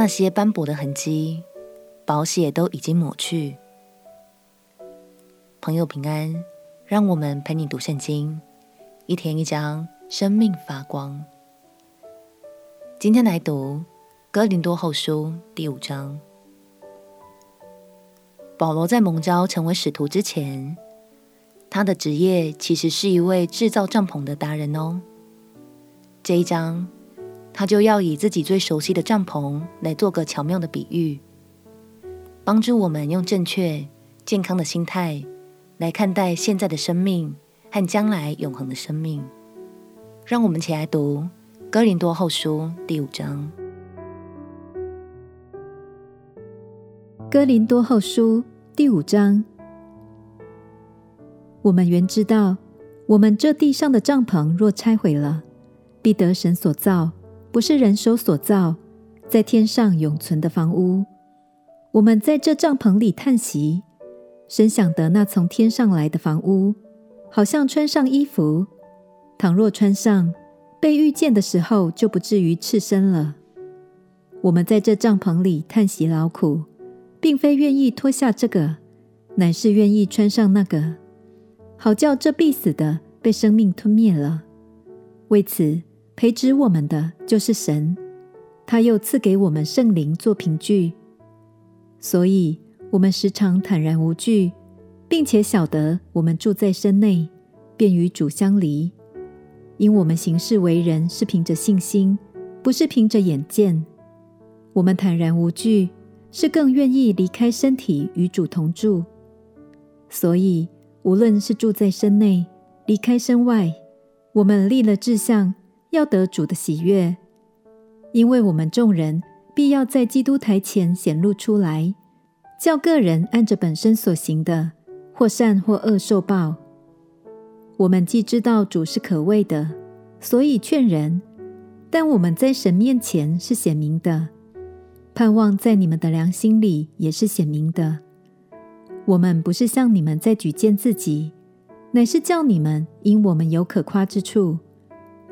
那些斑驳的痕迹，保险都已经抹去。朋友平安，让我们陪你读圣经，一天一章，生命发光。今天来读哥林多后书第五章。保罗在蒙召成为使徒之前，他的职业其实是一位制造帐篷的达人哦。这一章，他就要以自己最熟悉的帐篷来做个巧妙的比喻，帮助我们用正确、健康的心态。来看待现在的生命和将来永恒的生命，让我们一起来读《哥林多后书》第五章。《哥林多后书》第五章，我们原知道，我们这地上的帐篷若拆毁了，必得神所造，不是人手所造，在天上永存的房屋。我们在这帐篷里叹息。深想得那从天上来的房屋，好像穿上衣服，倘若穿上，被遇见的时候就不至于赤身了。我们在这帐篷里叹息劳苦，并非愿意脱下这个，乃是愿意穿上那个，好叫这必死的被生命吞灭了。为此，培植我们的就是神，他又赐给我们圣灵做凭据，所以。我们时常坦然无惧，并且晓得我们住在身内，便与主相离。因我们行事为人是凭着信心，不是凭着眼见。我们坦然无惧，是更愿意离开身体与主同住。所以，无论是住在身内，离开身外，我们立了志向，要得主的喜悦。因为我们众人必要在基督台前显露出来。叫个人按着本身所行的，或善或恶受报。我们既知道主是可畏的，所以劝人；但我们在神面前是显明的，盼望在你们的良心里也是显明的。我们不是向你们在举荐自己，乃是叫你们因我们有可夸之处，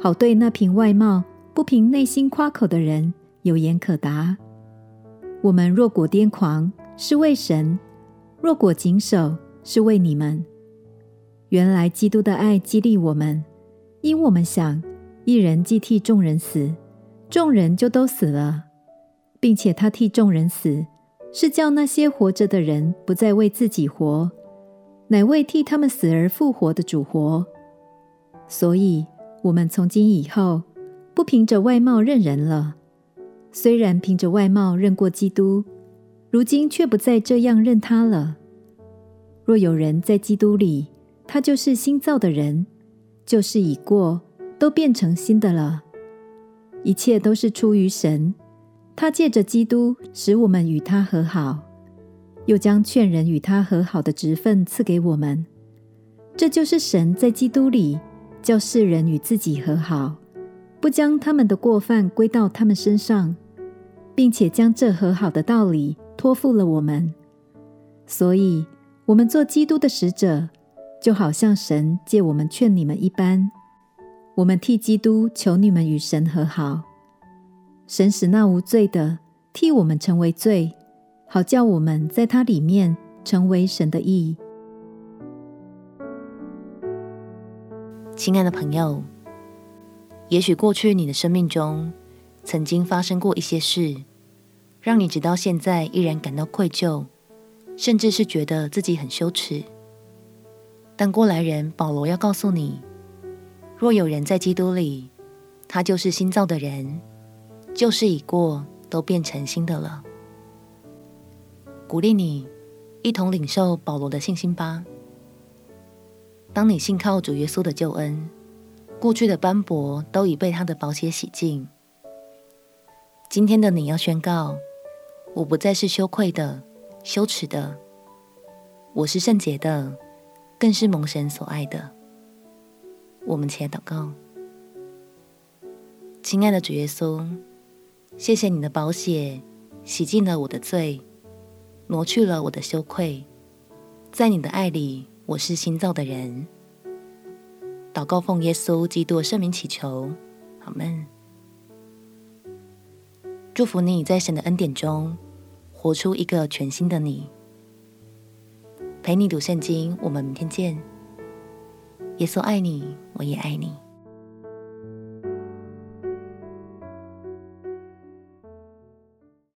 好对那凭外貌不凭内心夸口的人有言可答。我们若果癫狂，是为神；若果谨守，是为你们。原来基督的爱激励我们，因我们想，一人既替众人死，众人就都死了，并且他替众人死，是叫那些活着的人不再为自己活，乃为替他们死而复活的主活。所以，我们从今以后，不凭着外貌认人了。虽然凭着外貌认过基督。如今却不再这样认他了。若有人在基督里，他就是新造的人，旧事已过，都变成新的了。一切都是出于神，他借着基督使我们与他和好，又将劝人与他和好的职分赐给我们。这就是神在基督里叫世人与自己和好，不将他们的过犯归到他们身上，并且将这和好的道理。托付了我们，所以我们做基督的使者，就好像神借我们劝你们一般。我们替基督求你们与神和好，神使那无罪的替我们成为罪，好叫我们在他里面成为神的义。亲爱的朋友，也许过去你的生命中曾经发生过一些事。让你直到现在依然感到愧疚，甚至是觉得自己很羞耻。但过来人保罗要告诉你：若有人在基督里，他就是新造的人，旧事已过，都变成新的了。鼓励你一同领受保罗的信心吧。当你信靠主耶稣的救恩，过去的斑驳都已被他的宝血洗净。今天的你要宣告。我不再是羞愧的、羞耻的，我是圣洁的，更是蒙神所爱的。我们且祷告，亲爱的主耶稣，谢谢你的宝血洗净了我的罪，挪去了我的羞愧。在你的爱里，我是新造的人。祷告奉耶稣基督圣名祈求，阿门。祝福你在神的恩典中活出一个全新的你。陪你读圣经，我们明天见。耶稣爱你，我也爱你。